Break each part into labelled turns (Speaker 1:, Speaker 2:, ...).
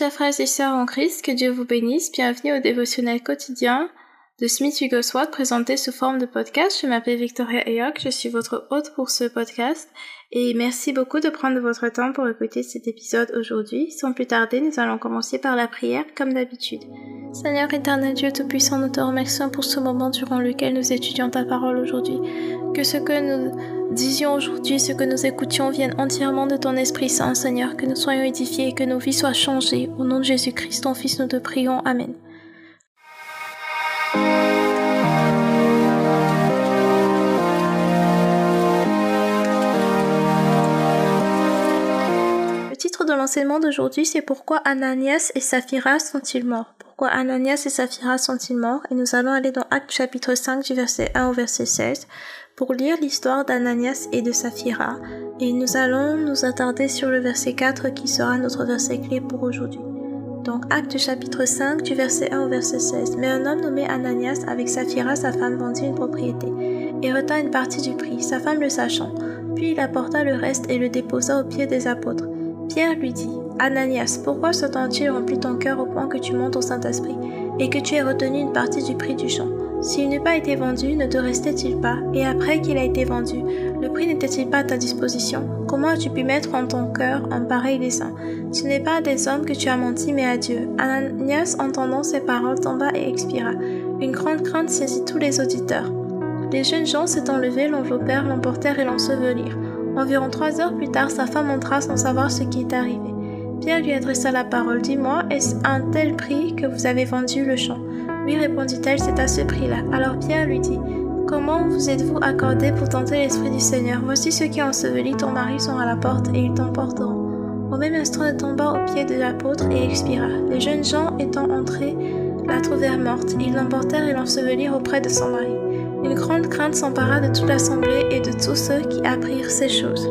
Speaker 1: Chers frères et sœurs en Christ, que Dieu vous bénisse. Bienvenue au dévotionnel quotidien de Smith Wigglesworth présenté sous forme de podcast. Je m'appelle Victoria Ayok, je suis votre hôte pour ce podcast et merci beaucoup de prendre votre temps pour écouter cet épisode aujourd'hui. Sans plus tarder, nous allons commencer par la prière comme d'habitude. Seigneur éternel Dieu Tout-Puissant, nous te remercions pour ce moment durant lequel nous étudions ta parole aujourd'hui. Que ce que nous disions aujourd'hui, ce que nous écoutions vienne entièrement de ton Esprit Saint, Seigneur, que nous soyons édifiés et que nos vies soient changées. Au nom de Jésus-Christ, ton Fils, nous te prions. Amen. De l'enseignement d'aujourd'hui, c'est Pourquoi Ananias et Saphira sont-ils morts? Pourquoi Ananias et Saphira sont-ils morts? Et nous allons aller dans Actes chapitre 5 du verset 1 au verset 16 pour lire l'histoire d'Ananias et de Saphira. Et nous allons nous attarder sur le verset 4 qui sera notre verset clé pour aujourd'hui. Donc Acte chapitre 5 du verset 1 au verset 16. Mais un homme nommé Ananias avec Saphira, sa femme, vendit une propriété et retint une partie du prix, sa femme le sachant. Puis il apporta le reste et le déposa aux pieds des apôtres. Pierre lui dit, Ananias, pourquoi Satan-il remplit ton cœur au point que tu montes au Saint-Esprit et que tu aies retenu une partie du prix du champ? S'il n'eût pas été vendu, ne te restait-il pas? Et après qu'il a été vendu, le prix n'était-il pas à ta disposition? Comment as-tu pu mettre en ton cœur un pareil dessein? Ce n'est pas à des hommes que tu as menti, mais à Dieu. Ananias, entendant ces paroles, tomba et expira. Une grande crainte saisit tous les auditeurs. Les jeunes gens s'étant levés, l'enveloppèrent, l'emportèrent et l'ensevelirent. Environ trois heures plus tard, sa femme entra sans savoir ce qui est arrivé. Pierre lui adressa la parole. Dis-moi, est-ce un tel prix que vous avez vendu le champ? Oui, répondit-elle, c'est à ce prix-là. Alors Pierre lui dit, Comment vous êtes-vous accordé pour tenter l'Esprit du Seigneur? Voici ceux qui ont enseveli ton mari sont à la porte et ils t'emporteront. Au même instant, elle tomba aux pieds de l'apôtre et expira. Les jeunes gens étant entrés, la trouvèrent morte. Ils l'emportèrent et l'ensevelirent auprès de son mari. Une grande crainte s'empara de toute l'assemblée et de tous ceux qui apprirent ces choses.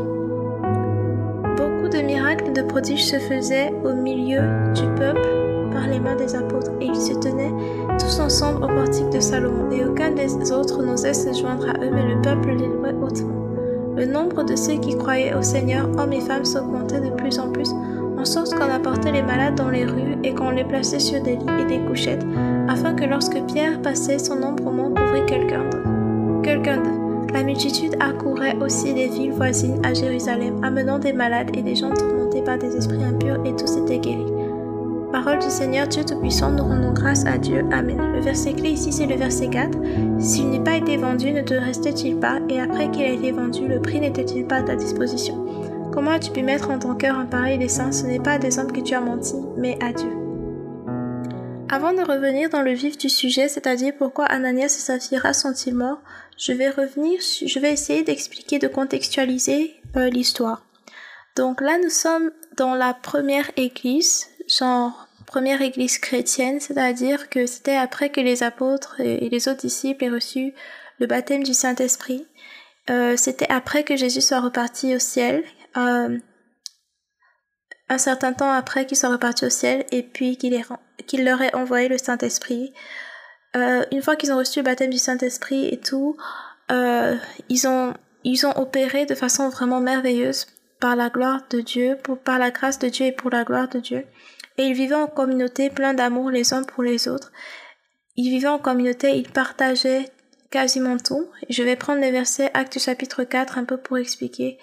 Speaker 1: Beaucoup de miracles et de prodiges se faisaient au milieu du peuple par les mains des apôtres, et ils se tenaient tous ensemble au portique de Salomon, et aucun des autres n'osait se joindre à eux, mais le peuple les louait hautement. Le nombre de ceux qui croyaient au Seigneur, hommes et femmes, s'augmentait de plus en plus, en sorte qu'on apportait les malades dans les rues et qu'on les plaçait sur des lits et des couchettes, afin que lorsque Pierre passait, son ombrement couvrit quelqu'un d'eux. Quelqu'un d'eux. La multitude accourait aussi des villes voisines à Jérusalem, amenant des malades et des gens tourmentés par des esprits impurs, et tous étaient guéris. Parole du Seigneur Dieu Tout-Puissant, nous rendons grâce à Dieu. Amen. Le verset clé ici, c'est le verset 4. S'il n'est pas été vendu, ne te restait-il pas? Et après qu'il a été vendu, le prix n'était-il pas à ta disposition? Comment as-tu pu mettre en ton cœur un pareil dessein? Ce n'est pas à des hommes que tu as menti, mais à Dieu. Avant de revenir dans le vif du sujet, c'est-à-dire pourquoi Ananias et Saphira sont-ils morts, je vais revenir, je vais essayer d'expliquer, de contextualiser euh, l'histoire. Donc là, nous sommes dans la première église, genre première église chrétienne, c'est-à-dire que c'était après que les apôtres et les autres disciples aient reçu le baptême du Saint-Esprit. Euh, c'était après que Jésus soit reparti au ciel, euh, un certain temps après qu'il soit reparti au ciel, et puis qu'il leur ait envoyé le Saint-Esprit. Euh, une fois qu'ils ont reçu le baptême du Saint-Esprit et tout, ils ont ils ont opéré de façon vraiment merveilleuse par la gloire de Dieu, par la grâce de Dieu et pour la gloire de Dieu. Et ils vivaient en communauté plein d'amour les uns pour les autres. Ils vivaient en communauté, ils partageaient quasiment tout. Je vais prendre les versets Actes chapitre 4 un peu pour expliquer.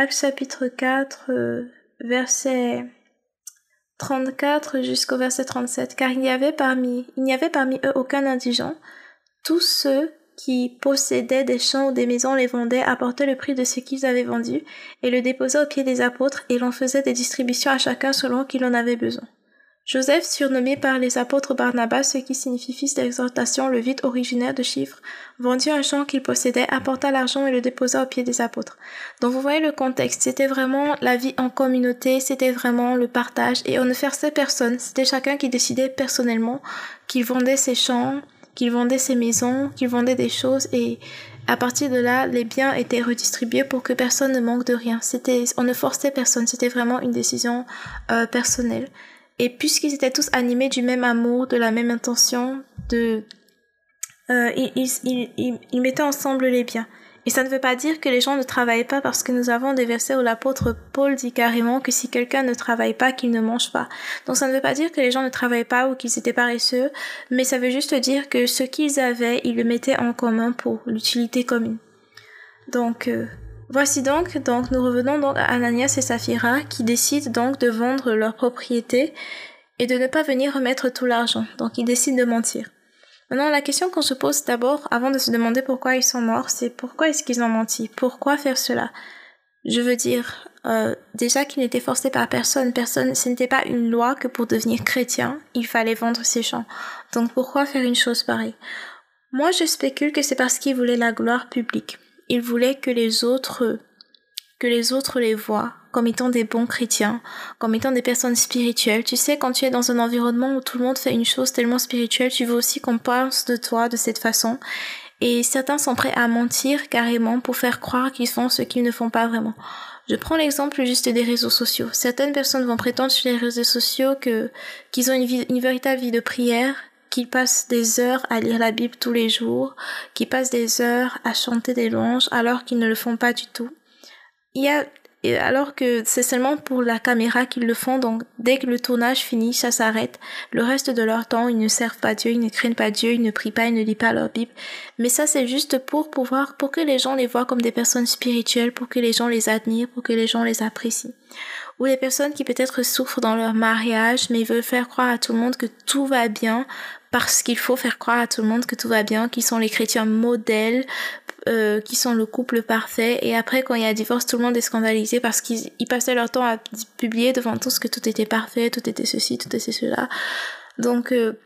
Speaker 1: Actes chapitre 4, euh, verset 34 jusqu'au verset 37. Car il n'y avait parmi, il n'y avait parmi eux aucun indigent. Tous ceux qui possédaient des champs ou des maisons les vendaient, apportaient le prix de ce qu'ils avaient vendu, et le déposaient aux pieds des apôtres, et l'on faisait des distributions à chacun selon qu'il en avait besoin. Joseph, surnommé par les apôtres Barnabas, ce qui signifie fils d'exhortation, le vide originaire de chiffres, vendit un champ qu'il possédait, apporta l'argent et le déposa aux pieds des apôtres. Donc vous voyez le contexte, c'était vraiment la vie en communauté, c'était vraiment le partage, et on ne forçait personne, c'était chacun qui décidait personnellement qu'il vendait ses champs, qu'il vendait ses maisons, qu'il vendait des choses et à partir de là, les biens étaient redistribués pour que personne ne manque de rien. C'était, on ne forçait personne, c'était vraiment une décision euh, personnelle. Et puisqu'ils étaient tous animés du même amour, de la même intention, de, euh, ils, ils, ils, ils mettaient ensemble les biens. Et ça ne veut pas dire que les gens ne travaillent pas parce que nous avons des versets où l'apôtre Paul dit carrément que si quelqu'un ne travaille pas, qu'il ne mange pas. Donc ça ne veut pas dire que les gens ne travaillent pas ou qu'ils étaient paresseux, mais ça veut juste dire que ce qu'ils avaient, ils le mettaient en commun pour l'utilité commune. Donc euh, voici donc, donc nous revenons donc à Ananias et Saphira qui décident donc de vendre leur propriété et de ne pas venir remettre tout l'argent. Donc ils décident de mentir. Maintenant, la question qu'on se pose d'abord, avant de se demander pourquoi ils sont morts, c'est pourquoi est-ce qu'ils ont menti? Pourquoi faire cela? Je veux dire, euh, déjà qu'ils n'étaient forcés par personne. Personne, ce n'était pas une loi que pour devenir chrétien, il fallait vendre ses champs. Donc pourquoi faire une chose pareille? Moi, je spécule que c'est parce qu'ils voulaient la gloire publique. Ils voulaient que les autres, que les autres les voient comme étant des bons chrétiens, comme étant des personnes spirituelles. Tu sais, quand tu es dans un environnement où tout le monde fait une chose tellement spirituelle, tu veux aussi qu'on pense de toi de cette façon. Et certains sont prêts à mentir carrément pour faire croire qu'ils font ce qu'ils ne font pas vraiment. Je prends l'exemple juste des réseaux sociaux. Certaines personnes vont prétendre sur les réseaux sociaux que qu'ils ont une, une véritable vie de prière, qu'ils passent des heures à lire la Bible tous les jours, qu'ils passent des heures à chanter des louanges alors qu'ils ne le font pas du tout. Il y a alors que c'est seulement pour la caméra qu'ils le font, donc dès que le tournage finit, ça s'arrête. Le reste de leur temps, ils ne servent pas Dieu, ils ne craignent pas Dieu, ils ne prient pas, ils ne lisent pas leur Bible. Mais ça, c'est juste pour pouvoir, pour que les gens les voient comme des personnes spirituelles, pour que les gens les admirent, pour que les gens les apprécient. Ou les personnes qui peut-être souffrent dans leur mariage, mais veulent faire croire à tout le monde que tout va bien, parce qu'il faut faire croire à tout le monde que tout va bien, qu'ils sont les chrétiens modèles, euh, qui sont le couple parfait. Et après, quand il y a divorce, tout le monde est scandalisé parce qu'ils passaient leur temps à publier devant tous que tout était parfait, tout était ceci, tout était cela. Donc, euh,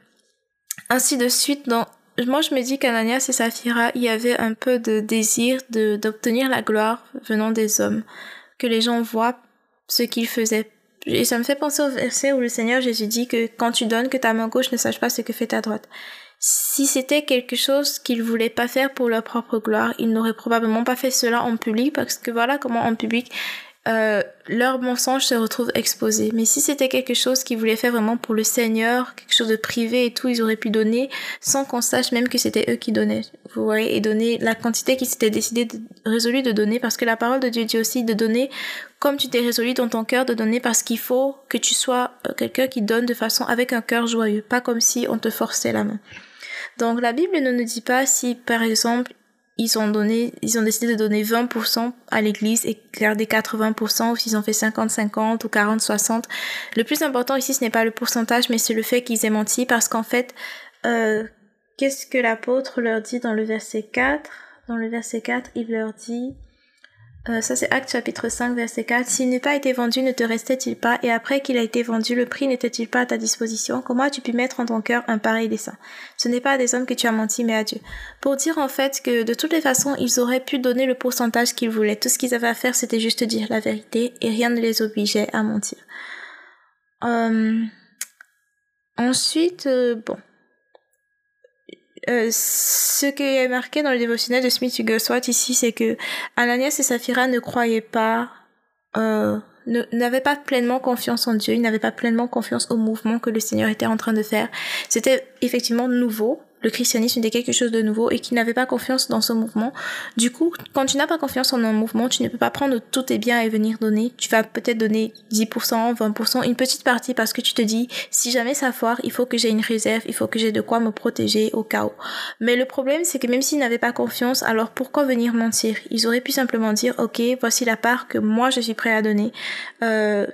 Speaker 1: ainsi de suite. Dans... Moi, je me dis qu'Ananias et Saphira, il y avait un peu de désir de d'obtenir la gloire venant des hommes, que les gens voient ce qu'ils faisaient. Et ça me fait penser au verset où le Seigneur Jésus dit que quand tu donnes, que ta main gauche ne sache pas ce que fait ta droite. Si c'était quelque chose qu'ils voulaient pas faire pour leur propre gloire, ils n'auraient probablement pas fait cela en public parce que voilà comment en public euh, leur mensonge se retrouve exposé. Mais si c'était quelque chose qu'ils voulaient faire vraiment pour le Seigneur, quelque chose de privé et tout, ils auraient pu donner sans qu'on sache même que c'était eux qui donnaient. Vous voyez, et donner la quantité qu'ils s'étaient décidé de, résolu de donner parce que la parole de Dieu dit aussi de donner comme tu t'es résolu dans ton cœur de donner parce qu'il faut que tu sois euh, quelqu'un qui donne de façon avec un cœur joyeux, pas comme si on te forçait la main. Donc la Bible ne nous dit pas si par exemple ils ont donné, ils ont décidé de donner 20% à l'église et garder 80% ou s'ils ont fait 50-50 ou 40-60. Le plus important ici, ce n'est pas le pourcentage, mais c'est le fait qu'ils aient menti parce qu'en fait, euh, qu'est-ce que l'apôtre leur dit dans le verset 4? Dans le verset 4, il leur dit, euh, ça c'est Acte chapitre 5 verset 4. S'il n'est pas été vendu, ne te restait-il pas? Et après qu'il a été vendu, le prix n'était-il pas à ta disposition? Comment as-tu pu mettre en ton cœur un pareil dessein? Ce n'est pas à des hommes que tu as menti, mais à Dieu. Pour dire en fait que de toutes les façons, ils auraient pu donner le pourcentage qu'ils voulaient. Tout ce qu'ils avaient à faire, c'était juste dire la vérité et rien ne les obligeait à mentir. Euh, ensuite, euh, bon, euh, ce qui est marqué dans le dévotionnel de Smith Wigglesworth ici, c'est que Ananias et Saphira ne croyaient pas, euh, n'avaient pas pleinement confiance en Dieu, ils n'avaient pas pleinement confiance au mouvement que le Seigneur était en train de faire. C'était effectivement nouveau, le christianisme était quelque chose de nouveau et qui n'avait pas confiance dans ce mouvement. Du coup, quand tu n'as pas confiance en un mouvement, tu ne peux pas prendre tous tes biens et venir donner. Tu vas peut-être donner 10%, 20%, une petite partie parce que tu te dis, si jamais ça foire, il faut que j'ai une réserve, il faut que j'ai de quoi me protéger au cas où. Mais le problème, c'est que même s'ils n'avaient pas confiance, alors pourquoi venir mentir? Ils auraient pu simplement dire, ok, voici la part que moi je suis prêt à donner. Euh,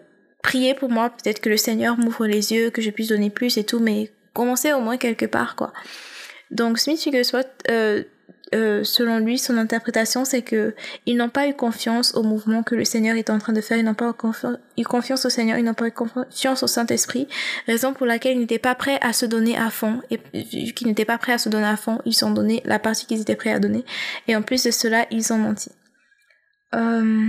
Speaker 1: priez pour moi, peut-être que le Seigneur m'ouvre les yeux, que je puisse donner plus et tout, mais commencez au moins quelque part, quoi. Donc Smith Wigglesworth, euh, euh, selon lui, son interprétation, c'est que ils n'ont pas eu confiance au mouvement que le Seigneur est en train de faire, ils n'ont pas eu confiance au Seigneur, ils n'ont pas eu confiance au Saint-Esprit, raison pour laquelle ils n'étaient pas prêts à se donner à fond, et vu qu'ils n'étaient pas prêts à se donner à fond, ils ont donné la partie qu'ils étaient prêts à donner, et en plus de cela, ils ont menti. Euh...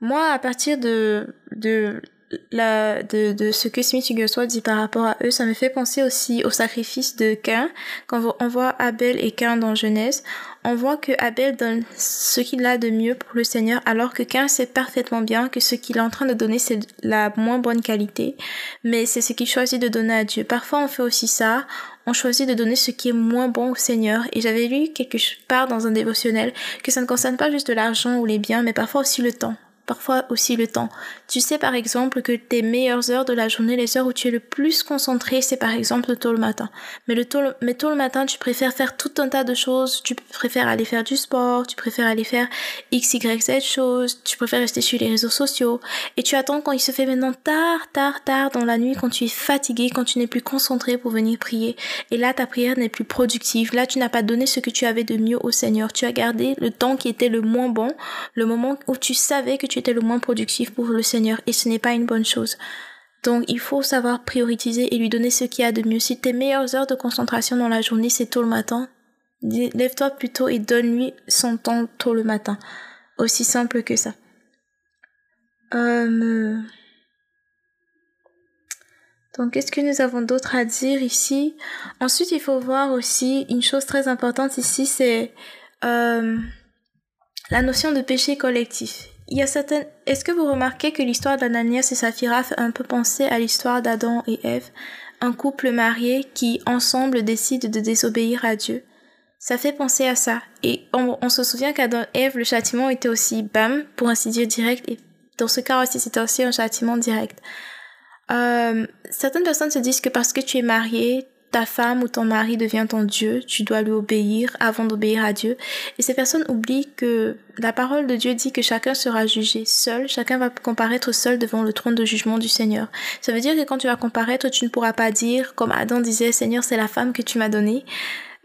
Speaker 1: Moi, à partir de, de la, de, de ce que Smith Wigglesworth dit par rapport à eux, ça me fait penser aussi au sacrifice de Cain. Quand on voit Abel et Cain dans Genèse, on voit que Abel donne ce qu'il a de mieux pour le Seigneur, alors que Cain sait parfaitement bien que ce qu'il est en train de donner, c'est la moins bonne qualité, mais c'est ce qu'il choisit de donner à Dieu. Parfois, on fait aussi ça, on choisit de donner ce qui est moins bon au Seigneur. Et j'avais lu quelque part dans un dévotionnel que ça ne concerne pas juste l'argent ou les biens, mais parfois aussi le temps parfois aussi le temps. Tu sais par exemple que tes meilleures heures de la journée, les heures où tu es le plus concentré, c'est par exemple tôt le matin. Mais, le tôt, mais tôt le matin, tu préfères faire tout un tas de choses, tu préfères aller faire du sport, tu préfères aller faire x, y, z choses, tu préfères rester sur les réseaux sociaux, et tu attends quand il se fait maintenant tard, tard, tard dans la nuit, quand tu es fatigué, quand tu n'es plus concentré pour venir prier. Et là, ta prière n'est plus productive. Là, tu n'as pas donné ce que tu avais de mieux au Seigneur. Tu as gardé le temps qui était le moins bon, le moment où tu savais que tu étais le moins productif pour le Seigneur et ce n'est pas une bonne chose. Donc il faut savoir prioriser et lui donner ce qu'il y a de mieux. Si tes meilleures heures de concentration dans la journée c'est tôt le matin, lève-toi plutôt et donne-lui son temps tôt le matin. Aussi simple que ça. Euh... Donc, qu'est-ce que nous avons d'autre à dire ici? Ensuite, il faut voir aussi une chose très importante ici, c'est euh, la notion de péché collectif il y a certaines... Est-ce que vous remarquez que l'histoire d'Ananias et Saphira fait un peu penser à l'histoire d'Adam et Ève, un couple marié qui ensemble décide de désobéir à Dieu Ça fait penser à ça. Et on, se souvient qu'Adam et Ève, le châtiment était aussi bam, pour ainsi dire direct, et dans ce cas aussi c'était aussi un châtiment direct. Euh, certaines personnes se disent que parce que tu es marié, ta femme ou ton mari devient ton Dieu, tu dois lui obéir avant d'obéir à Dieu. Et ces personnes oublient que la parole de Dieu dit que chacun sera jugé seul, chacun va comparaître seul devant le trône de jugement du Seigneur. Ça veut dire que quand tu vas comparaître, tu ne pourras pas dire, comme Adam disait, Seigneur, c'est la femme que tu m'as donnée.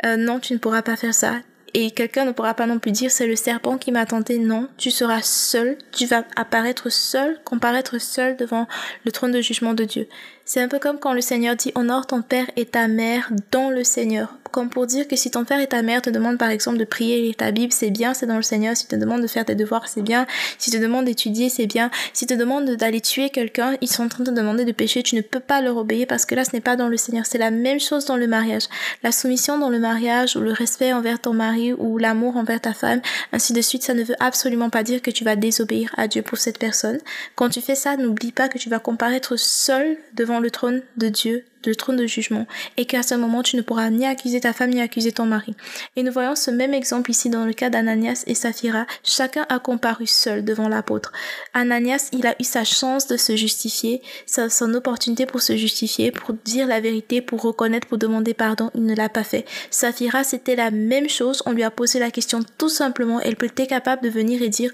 Speaker 1: Euh, non, tu ne pourras pas faire ça. Et quelqu'un ne pourra pas non plus dire c'est le serpent qui m'a tenté. Non, tu seras seul, tu vas apparaître seul, comparaître seul devant le trône de jugement de Dieu. C'est un peu comme quand le Seigneur dit honore ton père et ta mère dans le Seigneur. Comme pour dire que si ton père et ta mère te demandent par exemple de prier ta Bible, c'est bien, c'est dans le Seigneur. Si te demandent de faire tes devoirs, c'est bien. Si te demandent d'étudier, c'est bien. Si te demandent d'aller tuer quelqu'un, ils sont en train de te demander de pécher, tu ne peux pas leur obéir parce que là ce n'est pas dans le Seigneur. C'est la même chose dans le mariage. La soumission dans le mariage ou le respect envers ton mari ou l'amour envers ta femme, ainsi de suite, ça ne veut absolument pas dire que tu vas désobéir à Dieu pour cette personne. Quand tu fais ça, n'oublie pas que tu vas comparaître seul le trône de Dieu, le trône de jugement, et qu'à ce moment tu ne pourras ni accuser ta femme ni accuser ton mari. Et nous voyons ce même exemple ici dans le cas d'Ananias et Saphira. Chacun a comparu seul devant l'apôtre. Ananias, il a eu sa chance de se justifier, sa, son opportunité pour se justifier, pour dire la vérité, pour reconnaître, pour demander pardon. Il ne l'a pas fait. Saphira, c'était la même chose. On lui a posé la question tout simplement. Elle était capable de venir et dire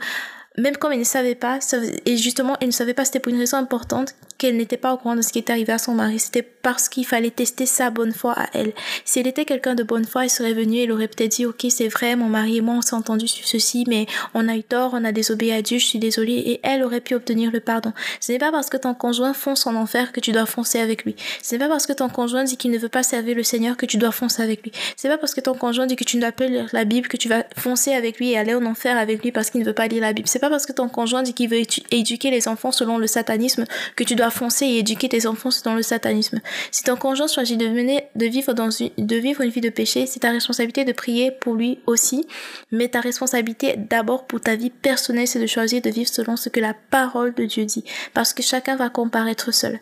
Speaker 1: même comme elle ne savait pas, et justement, elle ne savait pas, c'était pour une raison importante, qu'elle n'était pas au courant de ce qui était arrivé à son mari. C'était parce qu'il fallait tester sa bonne foi à elle. Si elle était quelqu'un de bonne foi, elle serait venue, elle aurait peut-être dit, ok, c'est vrai, mon mari et moi, on s'est entendu sur ceci, mais on a eu tort, on a désobéi à Dieu, je suis désolée, et elle aurait pu obtenir le pardon. Ce n'est pas parce que ton conjoint fonce en enfer que tu dois foncer avec lui. Ce n'est pas parce que ton conjoint dit qu'il ne veut pas servir le Seigneur que tu dois foncer avec lui. C'est pas parce que ton conjoint dit que tu ne dois pas lire la Bible que tu vas foncer avec lui et aller en enfer avec lui parce qu'il ne veut pas lire la Bible pas parce que ton conjoint dit qu'il veut éduquer les enfants selon le satanisme que tu dois foncer et éduquer tes enfants selon le satanisme. Si ton conjoint choisit de, mener, de, vivre dans une, de vivre une vie de péché, c'est ta responsabilité de prier pour lui aussi, mais ta responsabilité d'abord pour ta vie personnelle, c'est de choisir de vivre selon ce que la parole de Dieu dit, parce que chacun va comparaître seul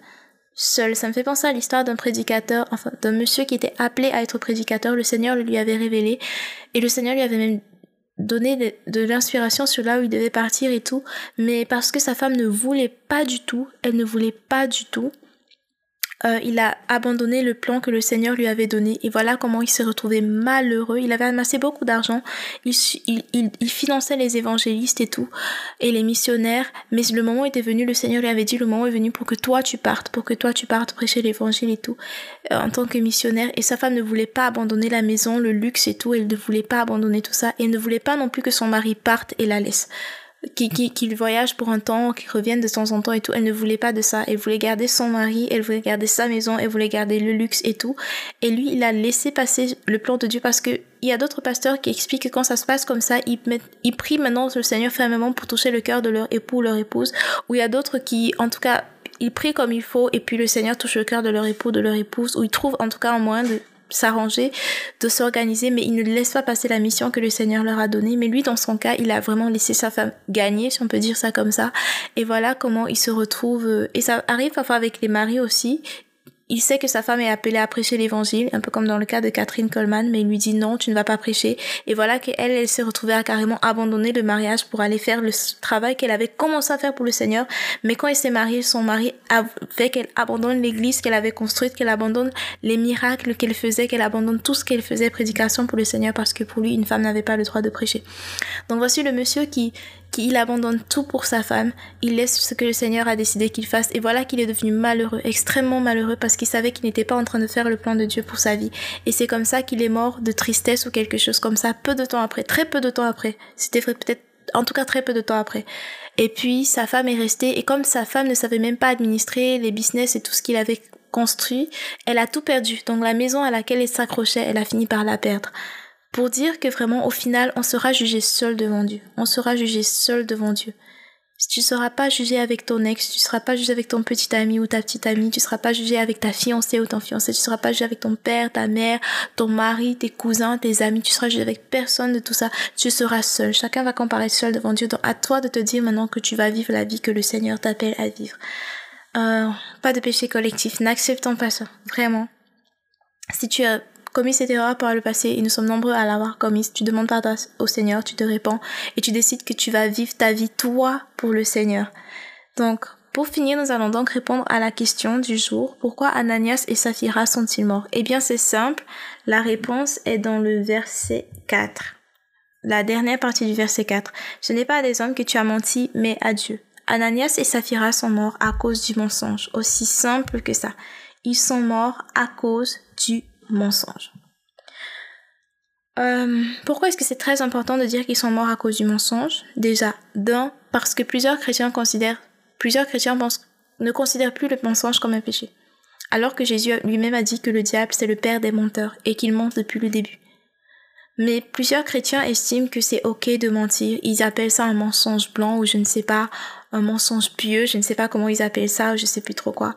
Speaker 1: seul. Ça me fait penser à l'histoire d'un prédicateur, enfin d'un monsieur qui était appelé à être prédicateur. Le Seigneur le lui avait révélé et le Seigneur lui avait même donner de, l'inspiration sur là où il devait partir et tout, mais parce que sa femme ne voulait pas du tout, elle ne voulait pas du tout, euh, il a abandonné le plan que le Seigneur lui avait donné. Et voilà comment il s'est retrouvé malheureux. Il avait amassé beaucoup d'argent. Il, il, il, finançait les évangélistes et tout, et les missionnaires. Mais le moment était venu, le Seigneur lui avait dit, le moment est venu pour que toi tu partes, pour que toi tu partes prêcher l'évangile et tout, euh, en tant que missionnaire. Et sa femme ne voulait pas abandonner la maison, le luxe et tout. Elle ne voulait pas abandonner tout ça. Et ne voulait pas non plus que son mari parte et la laisse qu'il qui, voyage pour un temps, qu'il revienne de temps en temps et tout. Elle ne voulait pas de ça. Elle voulait garder son mari, elle voulait garder sa maison, elle voulait garder le luxe et tout. Et lui, il a laissé passer le plan de Dieu parce que il y a d'autres pasteurs qui expliquent que quand ça se passe comme ça, ils, mettent, ils prient maintenant le Seigneur fermement pour toucher le cœur de leur époux ou leur épouse. Ou il y a d'autres qui, en tout cas, ils prient comme il faut et puis le Seigneur touche le cœur de leur époux, de leur épouse, ou ils trouvent en tout cas un moyen de s'arranger, de s'organiser, mais il ne laisse pas passer la mission que le Seigneur leur a donnée. Mais lui, dans son cas, il a vraiment laissé sa femme gagner, si on peut dire ça comme ça. Et voilà comment il se retrouve. Euh, et ça arrive parfois avec les maris aussi il sait que sa femme est appelée à prêcher l'évangile, un peu comme dans le cas de Catherine Coleman, mais il lui dit non, tu ne vas pas prêcher. Et voilà qu'elle, elle s'est retrouvée à carrément abandonner le mariage pour aller faire le travail qu'elle avait commencé à faire pour le Seigneur. Mais quand elle s'est mariée, son mari fait qu'elle abandonne l'église qu'elle avait construite, qu'elle abandonne les miracles qu'elle faisait, qu'elle abandonne tout ce qu'elle faisait, prédication pour le Seigneur, parce que pour lui, une femme n'avait pas le droit de prêcher. Donc voici le monsieur qui, qu'il abandonne tout pour sa femme, il laisse ce que le Seigneur a décidé qu'il fasse, et voilà qu'il est devenu malheureux, extrêmement malheureux, parce qu'il savait qu'il n'était pas en train de faire le plan de Dieu pour sa vie. Et c'est comme ça qu'il est mort de tristesse ou quelque chose comme ça, peu de temps après, très peu de temps après. C'était peut-être, en tout cas très peu de temps après. Et puis sa femme est restée, et comme sa femme ne savait même pas administrer les business et tout ce qu'il avait construit, elle a tout perdu. Donc la maison à laquelle elle s'accrochait, elle a fini par la perdre pour dire que vraiment au final on sera jugé seul devant Dieu. On sera jugé seul devant Dieu. Tu ne seras pas jugé avec ton ex, tu ne seras pas jugé avec ton petit ami ou ta petite amie, tu ne seras pas jugé avec ta fiancée ou ton fiancé, tu ne seras pas jugé avec ton père, ta mère, ton mari, tes cousins, tes amis, tu seras jugé avec personne de tout ça. Tu seras seul. Chacun va comparaître seul devant Dieu. Donc à toi de te dire maintenant que tu vas vivre la vie que le Seigneur t'appelle à vivre. Euh, pas de péché collectif. N'acceptons pas ça. Vraiment. Si tu as commis cette erreur par le passé et nous sommes nombreux à l'avoir commise. Tu demandes pardon au Seigneur, tu te répands et tu décides que tu vas vivre ta vie toi pour le Seigneur. Donc, pour finir, nous allons donc répondre à la question du jour. Pourquoi Ananias et Saphira sont-ils morts? Eh bien, c'est simple. La réponse est dans le verset 4. La dernière partie du verset 4. Ce n'est pas à des hommes que tu as menti, mais à Dieu. Ananias et Saphira sont morts à cause du mensonge. Aussi simple que ça. Ils sont morts à cause du mensonge. Euh, pourquoi est-ce que c'est très important de dire qu'ils sont morts à cause du mensonge? Déjà, d'un, parce que plusieurs chrétiens considèrent, plusieurs chrétiens pensent, ne considèrent plus le mensonge comme un péché. Alors que Jésus lui-même a dit que le diable c'est le père des menteurs et qu'il ment depuis le début. Mais plusieurs chrétiens estiment que c'est ok de mentir. Ils appellent ça un mensonge blanc ou je ne sais pas, un mensonge pieux, je ne sais pas comment ils appellent ça ou je sais plus trop quoi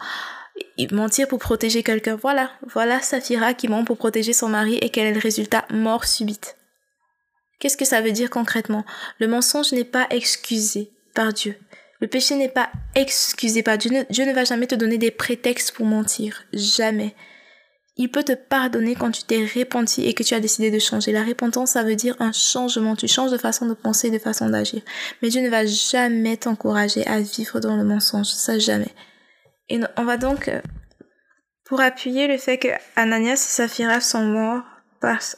Speaker 1: mentir pour protéger quelqu'un. Voilà, voilà Saphira qui ment pour protéger son mari et quel est le résultat? Mort subite. Qu'est-ce que ça veut dire concrètement? Le mensonge n'est pas excusé par Dieu. Le péché n'est pas excusé par Dieu. Dieu ne va jamais te donner des prétextes pour mentir. Jamais. Il peut te pardonner quand tu t'es repenti et que tu as décidé de changer. La repentance, ça veut dire un changement. Tu changes de façon de penser, de façon d'agir. Mais Dieu ne va jamais t'encourager à vivre dans le mensonge. Ça, jamais. Et on va donc, euh, pour appuyer le fait que Ananias et Saphira sont morts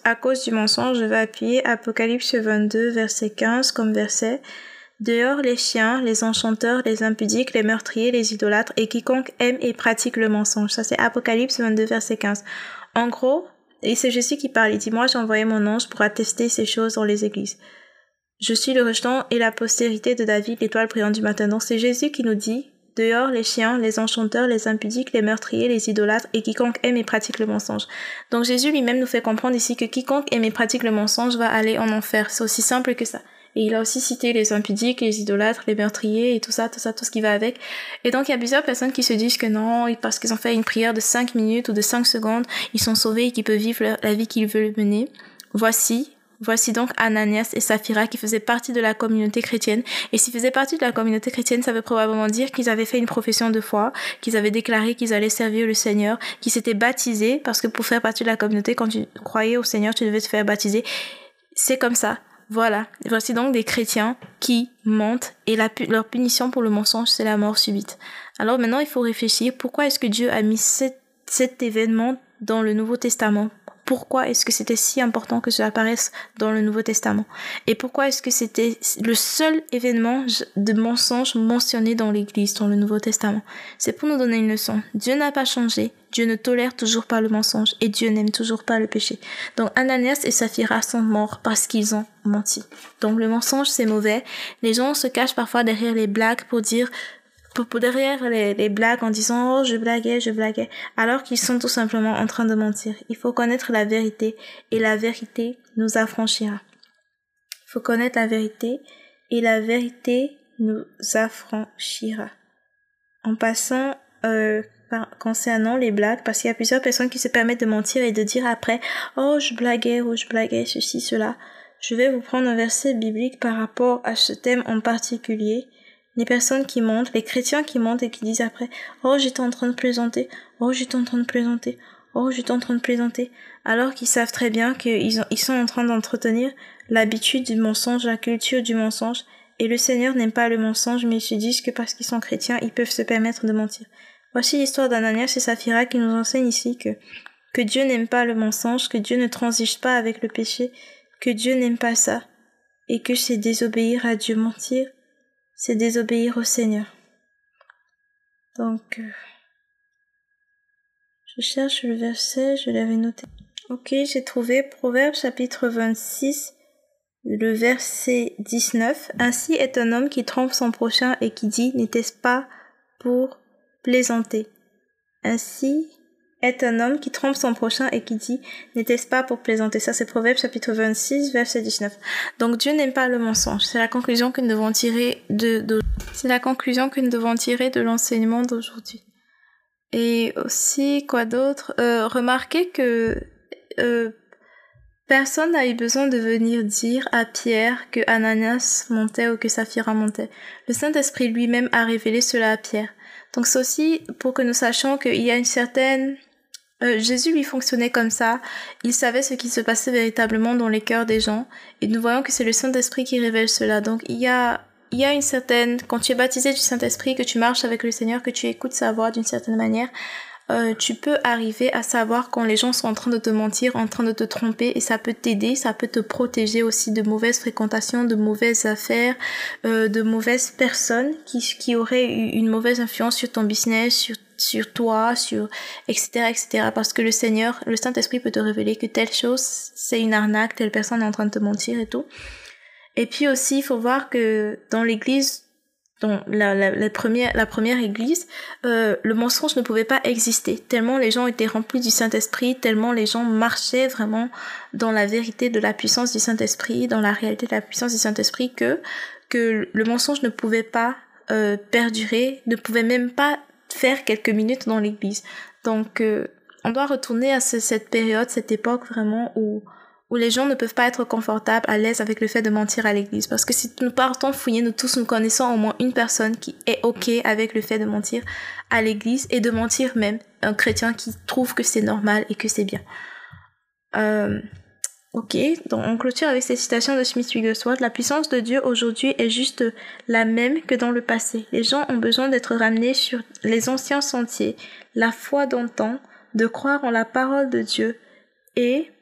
Speaker 1: à cause du mensonge, je vais appuyer Apocalypse 22, verset 15 comme verset. Dehors les chiens, les enchanteurs, les impudiques, les meurtriers, les idolâtres et quiconque aime et pratique le mensonge. Ça c'est Apocalypse 22, verset 15. En gros, et c'est Jésus qui parle, il dit, moi j'ai envoyé mon ange pour attester ces choses dans les églises. Je suis le rejeton et la postérité de David, l'étoile brillante du matin. Donc c'est Jésus qui nous dit Dehors les chiens, les enchanteurs, les impudiques, les meurtriers, les idolâtres et quiconque aime et pratique le mensonge. Donc Jésus lui-même nous fait comprendre ici que quiconque aime et pratique le mensonge va aller en enfer. C'est aussi simple que ça. Et il a aussi cité les impudiques, les idolâtres, les meurtriers et tout ça, tout ça, tout ce qui va avec. Et donc il y a plusieurs personnes qui se disent que non, parce qu'ils ont fait une prière de 5 minutes ou de 5 secondes, ils sont sauvés et qu'ils peuvent vivre la vie qu'ils veulent mener. Voici Voici donc Ananias et Saphira qui faisaient partie de la communauté chrétienne. Et s'ils faisaient partie de la communauté chrétienne, ça veut probablement dire qu'ils avaient fait une profession de foi, qu'ils avaient déclaré qu'ils allaient servir le Seigneur, qu'ils s'étaient baptisés, parce que pour faire partie de la communauté, quand tu croyais au Seigneur, tu devais te faire baptiser. C'est comme ça. Voilà. Voici donc des chrétiens qui mentent et leur punition pour le mensonge, c'est la mort subite. Alors maintenant, il faut réfléchir pourquoi est-ce que Dieu a mis cet événement dans le Nouveau Testament? Pourquoi est-ce que c'était si important que cela apparaisse dans le Nouveau Testament Et pourquoi est-ce que c'était le seul événement de mensonge mentionné dans l'Église, dans le Nouveau Testament? C'est pour nous donner une leçon. Dieu n'a pas changé, Dieu ne tolère toujours pas le mensonge et Dieu n'aime toujours pas le péché. Donc Ananias et Saphira sont morts parce qu'ils ont menti. Donc le mensonge c'est mauvais. Les gens se cachent parfois derrière les blagues pour dire derrière les, blagues en disant oh je blaguais, je blaguais, alors qu'ils sont tout simplement en train de mentir. Il faut connaître la vérité et la vérité nous affranchira. Il faut connaître la vérité et la vérité nous affranchira. En passant euh, concernant les blagues, parce qu'il y a plusieurs personnes qui se permettent de mentir et de dire après oh je blaguais ou je blaguais ceci cela. Je vais vous prendre un verset biblique par rapport à ce thème en particulier les personnes qui mentent, les chrétiens qui mentent et qui disent après, oh j'étais en train de plaisanter, oh j'étais en train de plaisanter, oh j'étais en train de plaisanter, alors qu'ils savent très bien qu'ils ils sont en train d'entretenir l'habitude du mensonge, la culture du mensonge, et le Seigneur n'aime pas le mensonge, mais ils se disent que parce qu'ils sont chrétiens, ils peuvent se permettre de mentir. Voici l'histoire d'Ananias et Saphira qui nous enseigne ici que, que Dieu n'aime pas le mensonge, que Dieu ne transige pas avec le péché, que Dieu n'aime pas ça, et que c'est désobéir à Dieu mentir, c'est désobéir au Seigneur. Donc, euh, je cherche le verset, je l'avais noté. Ok, j'ai trouvé Proverbe chapitre 26, le verset 19. Ainsi est un homme qui trompe son prochain et qui dit, n'était-ce pas pour plaisanter? Ainsi est un homme qui trompe son prochain et qui dit N'était-ce pas pour plaisanter? Ça, c'est Proverbe chapitre 26, verset 19. Donc Dieu n'aime pas le mensonge. C'est la conclusion que nous devons tirer de, c'est la conclusion que nous devons tirer de l'enseignement d'aujourd'hui. Et aussi, quoi d'autre? Euh, Remarquez que euh, personne n'a eu besoin de venir dire à Pierre que Ananias montait ou que Saphira montait. Le Saint-Esprit lui-même a révélé cela à Pierre. Donc c'est aussi pour que nous sachions qu'il y a une certaine euh, Jésus lui fonctionnait comme ça. Il savait ce qui se passait véritablement dans les cœurs des gens. Et nous voyons que c'est le Saint-Esprit qui révèle cela. Donc il y a, il y a une certaine, quand tu es baptisé du Saint-Esprit, que tu marches avec le Seigneur, que tu écoutes sa voix d'une certaine manière, euh, tu peux arriver à savoir quand les gens sont en train de te mentir, en train de te tromper, et ça peut t'aider, ça peut te protéger aussi de mauvaises fréquentations, de mauvaises affaires, euh, de mauvaises personnes qui, qui auraient une mauvaise influence sur ton business, sur sur toi, sur etc etc parce que le Seigneur, le Saint Esprit peut te révéler que telle chose c'est une arnaque, telle personne est en train de te mentir et tout. Et puis aussi il faut voir que dans l'Église dans la, première, la première église, euh, le mensonge ne pouvait pas exister, tellement les gens étaient remplis du Saint-Esprit, tellement les gens marchaient vraiment dans la vérité de la puissance du Saint-Esprit, dans la réalité de la puissance du Saint-Esprit, que, que le mensonge ne pouvait pas euh, perdurer, ne pouvait même pas faire quelques minutes dans l'église. Donc, euh, on doit retourner à cette période, cette époque vraiment où où les gens ne peuvent pas être confortables, à l'aise avec le fait de mentir à l'église. Parce que si nous partons fouiller, nous tous, nous connaissons au moins une personne qui est OK avec le fait de mentir à l'église et de mentir même. Un chrétien qui trouve que c'est normal et que c'est bien. Euh, ok, donc on clôture avec cette citation de Smith Wigglesworth. La puissance de Dieu aujourd'hui est juste la même que dans le passé. Les gens ont besoin d'être ramenés sur les anciens sentiers, la foi d'antan, de croire en la parole de Dieu et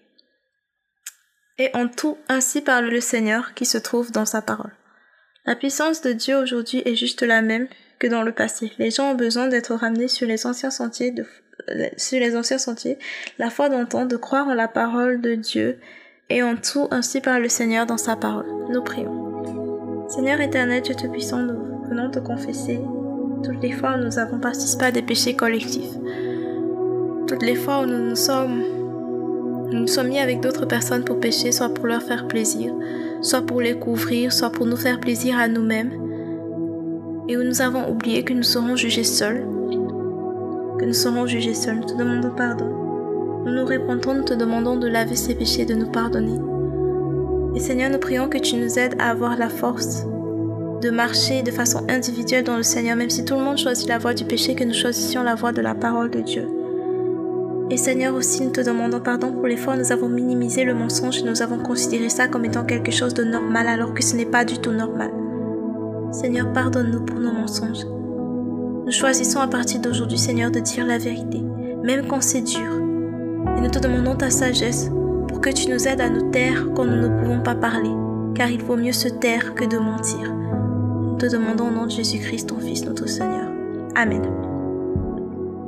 Speaker 1: et en tout ainsi parle le Seigneur qui se trouve dans sa parole. La puissance de Dieu aujourd'hui est juste la même que dans le passé. Les gens ont besoin d'être ramenés sur les anciens sentiers, de, euh, sur les anciens sentiers, la foi d'entendre, de croire en la parole de Dieu, et en tout ainsi parle le Seigneur dans sa parole. Nous prions. Seigneur éternel, Dieu tout puissant, nous venons te confesser toutes les fois où nous avons participé à des péchés collectifs. Toutes les fois où nous nous sommes nous nous sommes mis avec d'autres personnes pour pécher, soit pour leur faire plaisir, soit pour les couvrir, soit pour nous faire plaisir à nous-mêmes, et où nous avons oublié que nous serons jugés seuls, que nous serons jugés seuls. Nous te demandons pardon. Nous nous répondons, nous te demandons de laver ces péchés, de nous pardonner. Et Seigneur, nous prions que tu nous aides à avoir la force de marcher de façon individuelle dans le Seigneur, même si tout le monde choisit la voie du péché, que nous choisissions la voie de la parole de Dieu. Et Seigneur aussi, nous te demandons pardon pour les fois où nous avons minimisé le mensonge et nous avons considéré ça comme étant quelque chose de normal alors que ce n'est pas du tout normal. Seigneur, pardonne-nous pour nos mensonges. Nous choisissons à partir d'aujourd'hui, Seigneur, de dire la vérité, même quand c'est dur. Et nous te demandons ta sagesse pour que tu nous aides à nous taire quand nous ne pouvons pas parler, car il vaut mieux se taire que de mentir. Nous te demandons au nom de Jésus-Christ, ton Fils, notre Seigneur. Amen.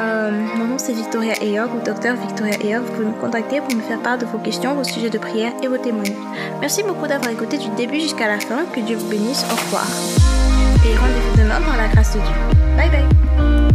Speaker 1: Euh, mon nom c'est Victoria Eyog ou Docteur Victoria Eyog. Vous pouvez me contacter pour me faire part de vos questions, vos sujets de prière et vos témoignages. Merci beaucoup d'avoir écouté du début jusqu'à la fin. Que Dieu vous bénisse. Au revoir. Et rendez-vous demain par la grâce de Dieu. Bye bye.